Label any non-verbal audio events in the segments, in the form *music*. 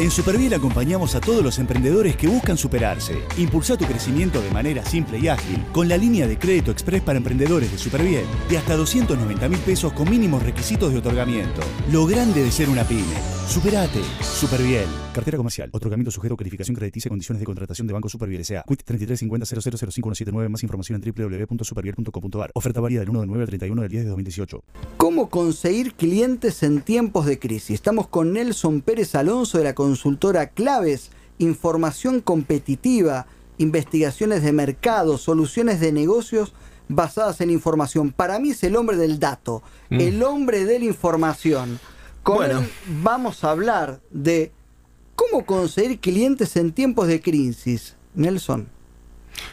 En Superviel acompañamos a todos los emprendedores que buscan superarse. Impulsa tu crecimiento de manera simple y ágil con la línea de crédito express para emprendedores de Superviel de hasta 290 mil pesos con mínimos requisitos de otorgamiento. Lo grande de ser una pyme. Superate. Superviel. Cartera comercial. Otorgamiento sujeto a calificación crediticia y condiciones de contratación de Banco Superviel S.A. Quit 3350 Más información en www.superviel.com.ar. Oferta válida del 1 de 9 al 31 del 10 de 2018. ¿Cómo conseguir clientes en tiempos de crisis? Estamos con Nelson Pérez Alonso de la consultora Claves, información competitiva, investigaciones de mercado, soluciones de negocios basadas en información. Para mí es el hombre del dato, Mm. el hombre de la información. Con Bueno. él vamos a hablar de cómo conseguir clientes en tiempos de crisis. Nelson,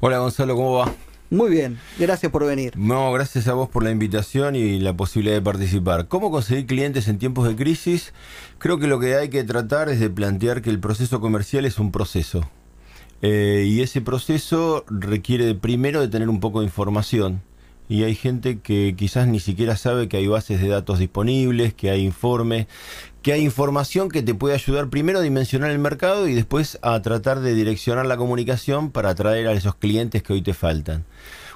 Hola Gonzalo, ¿cómo va? Muy bien, gracias por venir. No, gracias a vos por la invitación y la posibilidad de participar. ¿Cómo conseguir clientes en tiempos de crisis? Creo que lo que hay que tratar es de plantear que el proceso comercial es un proceso. Eh, y ese proceso requiere primero de tener un poco de información. Y hay gente que quizás ni siquiera sabe que hay bases de datos disponibles, que hay informes, que hay información que te puede ayudar primero a dimensionar el mercado y después a tratar de direccionar la comunicación para atraer a esos clientes que hoy te faltan.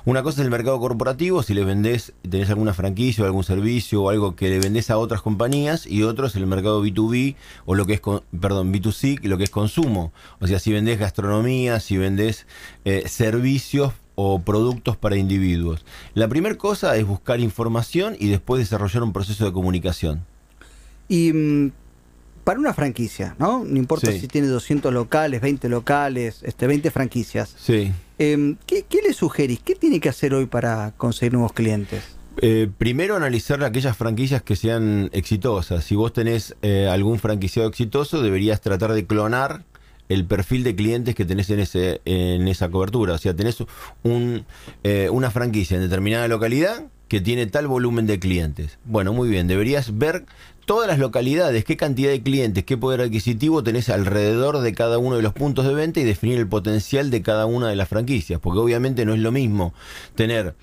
Una cosa es el mercado corporativo, si le vendés, tenés alguna franquicia o algún servicio o algo que le vendés a otras compañías, y otro es el mercado B2B o lo que es, con- perdón, B2C, lo que es consumo. O sea, si vendés gastronomía, si vendés eh, servicios o productos para individuos. La primera cosa es buscar información y después desarrollar un proceso de comunicación. Y mm, para una franquicia, ¿no? No importa Sí. si tiene 200 locales, 20 locales, este, 20 franquicias. Sí. Em, ¿qué, qué le sugerís? ¿Qué tiene que hacer hoy para conseguir nuevos clientes? Eh, primero analizar aquellas franquicias que sean exitosas. Si vos tenés eh, algún franquiciado exitoso, deberías tratar de clonar el perfil de clientes que tenés en, ese, en esa cobertura. O sea, tenés un, eh, una franquicia en determinada localidad que tiene tal volumen de clientes. Bueno, muy bien, deberías ver todas las localidades, qué cantidad de clientes, qué poder adquisitivo tenés alrededor de cada uno de los puntos de venta y definir el potencial de cada una de las franquicias. Porque obviamente no es lo mismo tener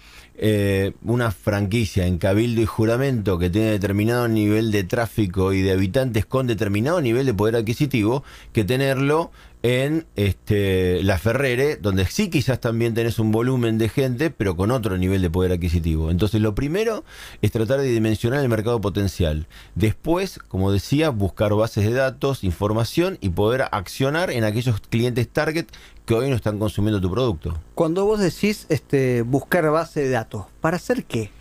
eh, una franquicia en cabildo y juramento que tiene determinado nivel de tráfico y de habitantes con determinado nivel de poder adquisitivo que tenerlo en este, la Ferrere, donde sí quizás también tenés un volumen de gente, pero con otro nivel de poder adquisitivo. Entonces lo primero es tratar de dimensionar el mercado potencial. Después, como decía, buscar bases de datos, información y poder accionar en aquellos clientes target que hoy no están consumiendo tu producto. Cuando vos decís este, buscar base de datos, ¿para hacer qué?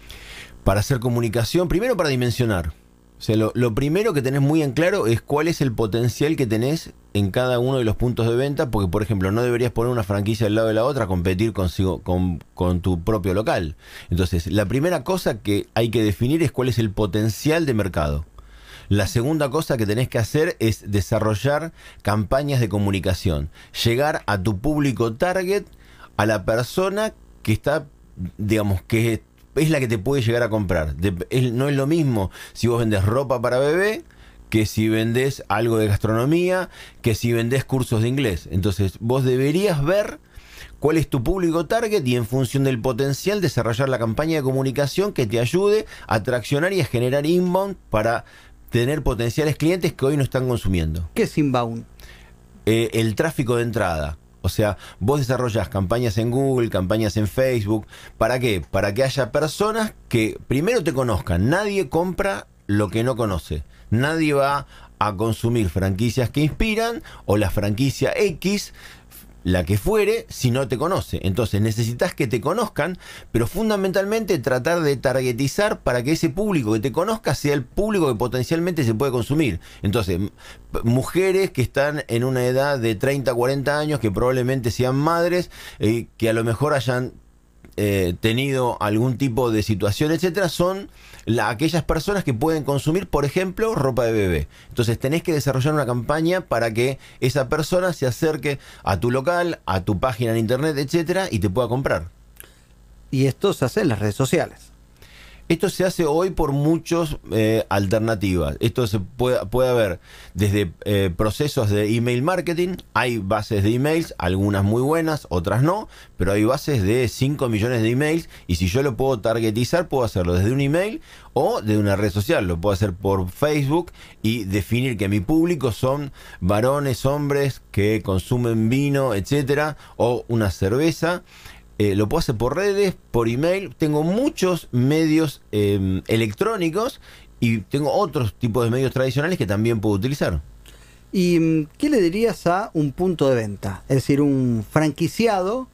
para hacer comunicación, primero para dimensionar. O sea, lo, primero que tenés muy en claro es cuál es el potencial que tenés en cada uno de los puntos de venta, porque por ejemplo no deberías poner una franquicia al lado de la otra competir consigo, con, con tu propio local. Entonces, la primera cosa que hay que definir es cuál es el potencial de mercado. La segunda cosa que tenés que hacer es desarrollar campañas de comunicación. Llegar a tu público target, a la persona que está, digamos, que es la que te puede llegar a comprar. Es- no es lo mismo si vos vendés ropa para bebé que si vendés algo de gastronomía, que si vendés cursos de inglés. Entonces, vos deberías ver cuál es tu público target y en función del potencial desarrollar la campaña de comunicación que te ayude a atraccionar y a generar inbound para tener potenciales clientes que hoy no están consumiendo. ¿Qué es inbound? Eh, el tráfico de entrada. O sea, vos desarrollas campañas en Google, campañas en Facebook. ¿Para qué? Para que haya personas que primero te conozcan. Nadie compra lo que no conoce. Nadie va a consumir franquicias que inspiran o la franquicia X la que fuere, si no te conoce. Entonces necesitas que te conozcan, pero fundamentalmente tratar de targetizar para que ese público que te conozca sea el público que potencialmente se puede consumir. Entonces, mujeres que están en una edad de 30, 40 años, que probablemente sean madres, eh, que a lo mejor hayan eh, tenido algún tipo de situación, etcétera, son la- aquellas personas que pueden consumir, por ejemplo, ropa de bebé. Entonces tenés que desarrollar una campaña para que esa persona se acerque a tu local, a tu página en internet, etcétera, y te pueda comprar. Y esto se hace en las redes sociales. Esto se hace hoy por muchas eh, alternativas. Esto se puede, haber desde eh, procesos de email marketing, hay bases de emails, algunas muy buenas, otras no, pero hay bases de 5 millones de emails y si yo lo puedo targetizar, puedo hacerlo desde un email o de una red social. Lo puedo hacer por Facebook y definir que mi público son varones, hombres que consumen vino, etcétera, o una cerveza. Eh, lo puedo hacer por redes, por email. Tengo muchos medios em, electrónicos y tengo otros tipos de medios tradicionales que también puedo utilizar. ¿Y mm, qué le dirías a un punto de venta? Es decir, un franquiciado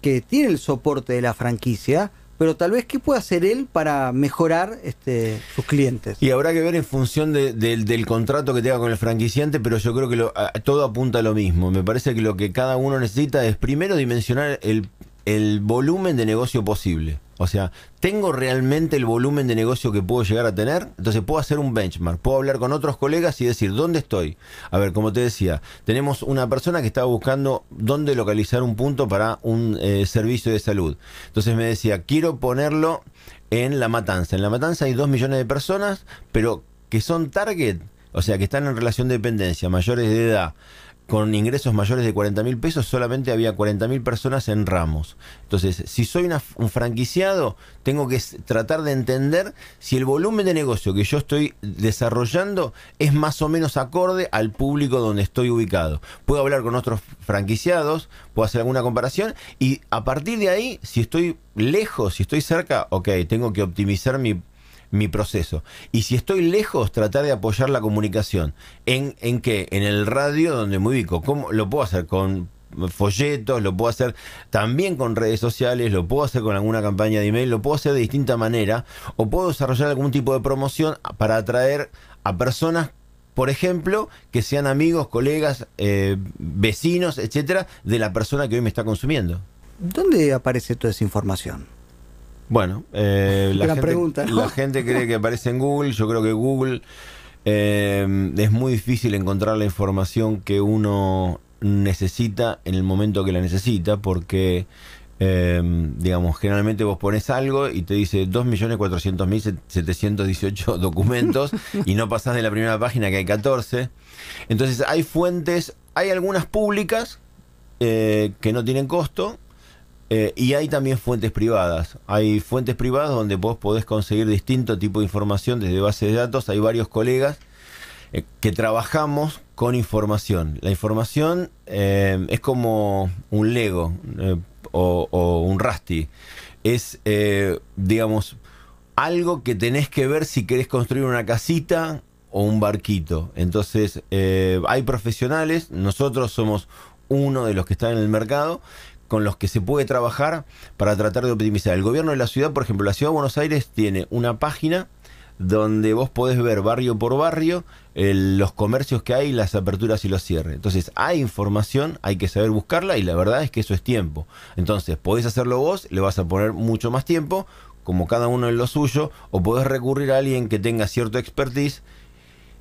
que tiene el soporte de la franquicia, pero tal vez qué puede hacer él para mejorar este, sus clientes. Y habrá que ver en función del contrato que tenga con el franquiciante, pero yo creo que todo apunta a lo mismo. Me parece que lo que cada uno necesita es primero dimensionar el el volumen de negocio posible. O sea, ¿tengo realmente el volumen de negocio que puedo llegar a tener? Entonces puedo hacer un benchmark, puedo hablar con otros colegas y decir, ¿dónde estoy? A ver, como te decía, tenemos una persona que estaba buscando dónde localizar un punto para un eh, servicio de salud. Entonces me decía, quiero ponerlo en La Matanza. En La Matanza hay dos millones de personas, pero que son target, o sea, que están en relación de dependencia, mayores de edad con ingresos mayores de 40 mil pesos, solamente había 40 mil personas en ramos. Entonces, si soy un franquiciado, tengo que tratar de entender si el volumen de negocio que yo estoy desarrollando es más o menos acorde al público donde estoy ubicado. Puedo hablar con otros franquiciados, puedo hacer alguna comparación y a partir de ahí, si estoy lejos, si estoy cerca, ok, tengo que optimizar mi mi proceso. Y si estoy lejos, tratar de apoyar la comunicación. ¿En, en qué? En el radio donde me ubico. ¿Cómo lo puedo hacer? Con folletos, lo puedo hacer también con redes sociales, lo puedo hacer con alguna campaña de email, lo puedo hacer de distinta manera, o puedo desarrollar algún tipo de promoción para atraer a personas por ejemplo, que sean amigos, colegas, eh, vecinos, etcétera, de la persona que hoy me está consumiendo. ¿Dónde aparece toda esa información? Bueno, eh, la, gente, la gente cree que aparece en Google. Yo creo que Google eh, es muy difícil encontrar la información que uno necesita en el momento que la necesita, porque, eh, digamos, generalmente vos pones algo y te dice 2.400.718 *laughs* documentos *laughs* y no pasás de la primera página que hay 14. Entonces hay fuentes, hay algunas públicas que no tienen costo eh, y hay también fuentes privadas. Hay fuentes privadas donde vos podés conseguir distinto tipo de información desde bases de datos. Hay varios colegas eh, que trabajamos con información. La información eh, es como un Lego o, o, un Rusty. Es, digamos, algo que tenés que ver si querés construir una casita o un barquito. Entonces, hay profesionales, nosotros somos uno de los que están en el mercado, con los que se puede trabajar para tratar de optimizar. El gobierno de la ciudad, por ejemplo, la ciudad de Buenos Aires tiene una página donde vos podés ver barrio por barrio los comercios que hay, las aperturas y los cierres. Entonces hay información, hay que saber buscarla y la verdad es que eso es tiempo. Entonces podés hacerlo vos, le vas a poner mucho más tiempo, como cada uno en lo suyo, o podés recurrir a alguien que tenga cierto expertise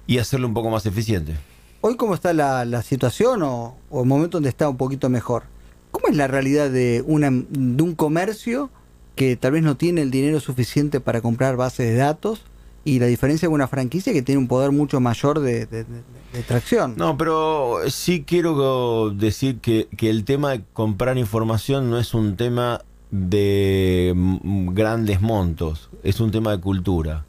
y hacerlo un poco más eficiente. Hoy cómo está la, situación o, o el momento donde está un poquito mejor. ¿Cómo es la realidad de, de un comercio que tal vez no tiene el dinero suficiente para comprar bases de datos y la diferencia de una franquicia que tiene un poder mucho mayor de, tracción. No, pero sí quiero decir que, que, el tema de comprar información no es un tema de grandes montos, es un tema de cultura.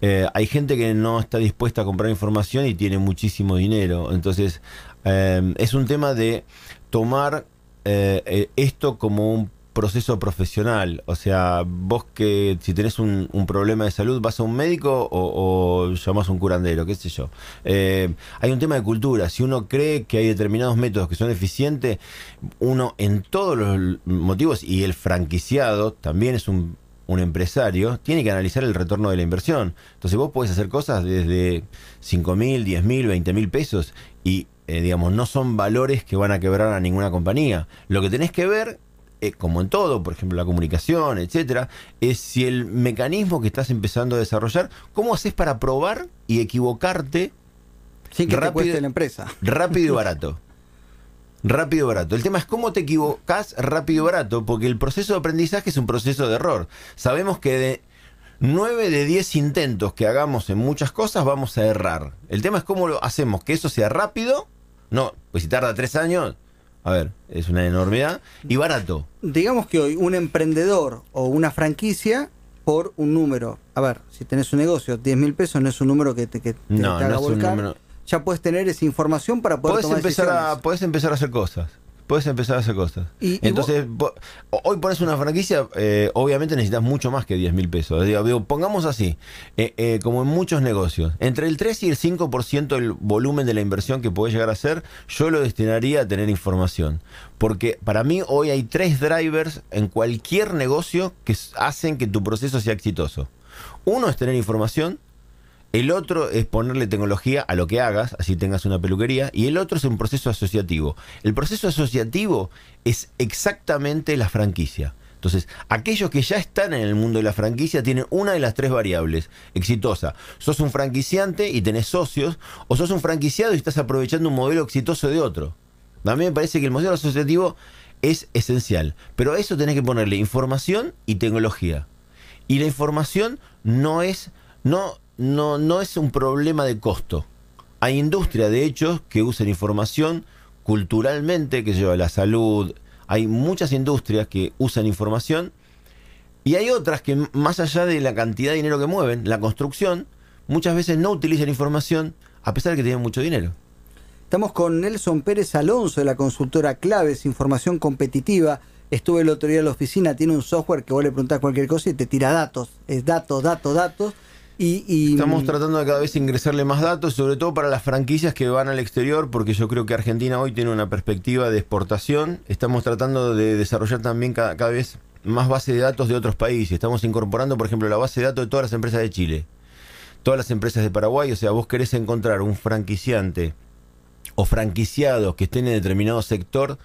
Eh, hay gente que no está dispuesta a comprar información y tiene muchísimo dinero, entonces eh, es un tema de tomar eh, eh, esto como un proceso profesional. O sea, vos que si tenés un, problema de salud vas a un médico o, o llamas a un curandero, qué sé yo. Eh, hay un tema de cultura. Si uno cree que hay determinados métodos que son eficientes, uno en todos los motivos, y el franquiciado también es un, un empresario, tiene que analizar el retorno de la inversión. Entonces vos podés hacer cosas desde 5 mil, 10 mil, 20 mil pesos y eh, digamos, no son valores que van a quebrar a ninguna compañía. Lo que tenés que ver, eh, como en todo, por ejemplo, la comunicación, etcétera, es si el mecanismo que estás empezando a desarrollar, ¿cómo haces para probar y equivocarte? Sin que rápido, te la empresa. Rápido y *laughs* barato. rápido y barato. El tema es cómo te equivocas rápido y barato, porque el proceso de aprendizaje es un proceso de error. Sabemos que 9 de 10 intentos que hagamos en muchas cosas vamos a errar. El tema es cómo lo hacemos, que eso sea rápido, no, pues si tarda 3 años, a ver, es una enormidad, y barato. Digamos que hoy un emprendedor o una franquicia por un número, a ver, si tenés un negocio, 10 mil pesos no es un número que te, que No, te haga no es un número. Ya puedes tener esa información para poder tomar empezar, a, podés empezar a hacer cosas. Puedes empezar a hacer cosas. Y- y Entonces, hoy pones una franquicia, eh, obviamente necesitas mucho más que 10 mil pesos. Digo, digo, pongamos así, eh, eh, como en muchos negocios, entre el 3 y el 5% del volumen de la inversión que podés llegar a hacer, yo lo destinaría a tener información. Porque para mí hoy hay tres drivers en cualquier negocio que hacen que tu proceso sea exitoso. Uno es tener información, el otro es ponerle tecnología a lo que hagas, así tengas una peluquería. Y el otro es un proceso asociativo. El proceso asociativo es exactamente la franquicia. Entonces, aquellos que ya están en el mundo de la franquicia tienen una de las tres variables exitosa. Sos un franquiciante y tenés socios, o sos un franquiciado y estás aprovechando un modelo exitoso de otro. A mí me parece que el modelo asociativo es esencial, pero a eso tenés que ponerle información y tecnología. Y la información no es, no, no, no es un problema de costo. Hay industria, de hecho, que usan información culturalmente, que lleva la salud. Hay muchas industrias que usan información y hay otras que, más allá de la cantidad de dinero que mueven, la construcción, muchas veces no utilizan información a pesar de que tienen mucho dinero. Estamos con Nelson Pérez Alonso de la consultora Claves, Información Competitiva. Estuve el otro día en la oficina, tiene un software que vos le preguntás cualquier cosa y te tira datos. Es datos, datos, datos. Y, y- Estamos tratando de cada vez ingresarle más datos, sobre todo para las franquicias que van al exterior, porque yo creo que Argentina hoy tiene una perspectiva de exportación. Estamos tratando de desarrollar también cada, cada vez más base de datos de otros países. Estamos incorporando, por ejemplo, la base de datos de todas las empresas de Chile, todas las empresas de Paraguay. O sea, vos querés encontrar un franquiciante o franquiciados que estén en determinado sector,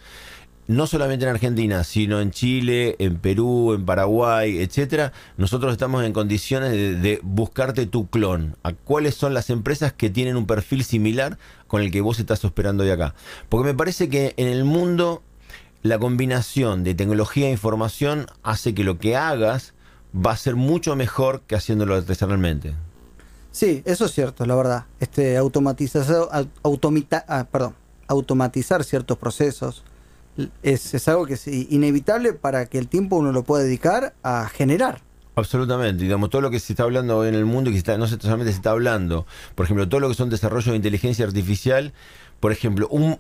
no solamente en Argentina, sino en Chile, en Perú, en Paraguay, etcétera, nosotros estamos en condiciones de, buscarte tu clon. A cuáles son las empresas que tienen un perfil similar con el que vos estás esperando de acá. Porque me parece que en el mundo la combinación de tecnología e información hace que lo que hagas va a ser mucho mejor que haciéndolo artesanalmente. Sí, eso es cierto, la verdad. Este automatizar, automita- ah, perdón, automatizar ciertos procesos es, es algo que es inevitable para que el tiempo uno lo pueda dedicar a generar. Absolutamente, digamos, todo lo que se está hablando hoy en el mundo y que está, no solamente se está hablando, por ejemplo, todo lo que son desarrollo de inteligencia artificial, por ejemplo, un,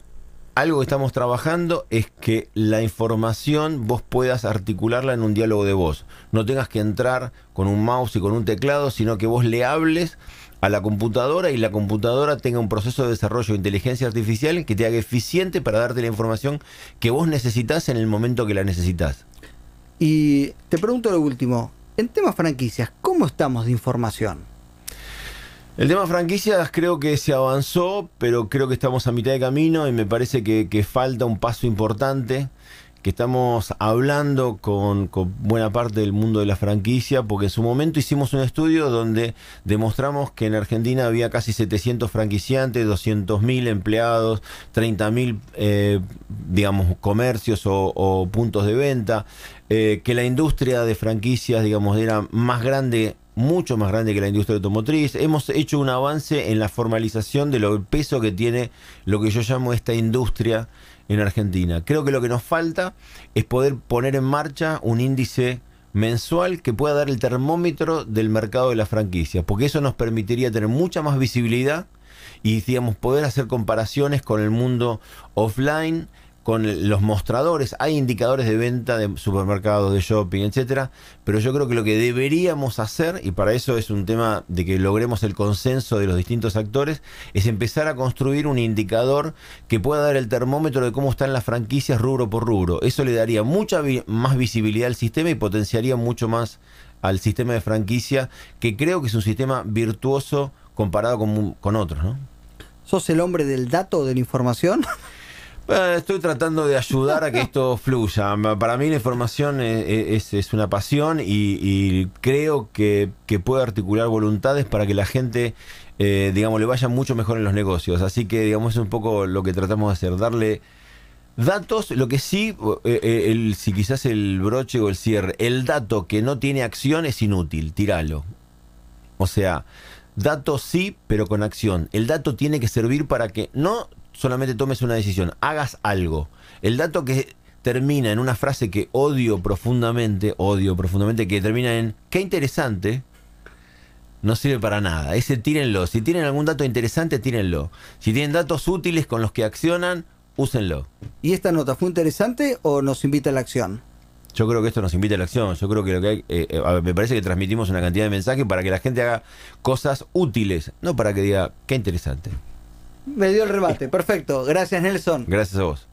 algo que estamos trabajando es que la información vos puedas articularla en un diálogo de voz. No tengas que entrar con un mouse y con un teclado, sino que vos le hables a la computadora y la computadora tenga un proceso de desarrollo de inteligencia artificial que te haga eficiente para darte la información que vos necesitas en el momento que la necesitas. Y te pregunto lo último, en temas franquicias, ¿cómo estamos de información? El tema franquicias creo que se avanzó, pero creo que estamos a mitad de camino y me parece que, falta un paso importante, que estamos hablando con, buena parte del mundo de la franquicia, porque en su momento hicimos un estudio donde demostramos que en Argentina había casi 700 franquiciantes, 200.000 empleados, 30.000, eh, digamos, comercios o, o puntos de venta, eh, que la industria de franquicias, digamos, era más grande mucho más grande que la industria automotriz. Hemos hecho un avance en la formalización de lo peso que tiene lo que yo llamo esta industria en Argentina. Creo que lo que nos falta es poder poner en marcha un índice mensual que pueda dar el termómetro del mercado de las franquicias, porque eso nos permitiría tener mucha más visibilidad y digamos poder hacer comparaciones con el mundo offline con los mostradores, hay indicadores de venta de supermercados, de shopping, etcétera, pero yo creo que lo que deberíamos hacer, y para eso es un tema de que logremos el consenso de los distintos actores, es empezar a construir un indicador que pueda dar el termómetro de cómo están las franquicias rubro por rubro. Eso le daría mucha vi más visibilidad al sistema y potenciaría mucho más al sistema de franquicia, que creo que es un sistema virtuoso comparado con, con otros, ¿no? ¿Sos el hombre del dato de la información? *laughs* Eh, Estoy tratando de ayudar a que esto *laughs* fluya. Para mí la información es, es- es una pasión y, y creo que, que puede articular voluntades para que la gente, eh, digamos, le vaya mucho mejor en los negocios. Así que, digamos, es un poco lo que tratamos de hacer, darle Datos, lo que sí, eh, eh, el, si quizás el broche o el cierre, el dato que no tiene acción es inútil, tíralo. O sea, datos sí, pero con acción. El dato tiene que servir para que no solamente tomes una decisión, hagas algo. El dato que termina en una frase que odio profundamente, odio profundamente, que termina en qué interesante, no sirve para nada. Ese tírenlo. Si tienen algún dato interesante, tírenlo. Si tienen datos útiles con los que accionan, úsenlo. ¿Y esta nota fue interesante o nos invita a la acción? Yo creo que esto nos invita a la acción. Yo creo que lo que hay, eh, eh, me parece que transmitimos una cantidad de mensajes para que la gente haga cosas útiles, no para que diga qué interesante. Me dio el rebate. Perfecto. Gracias, Nelson. Gracias a vos.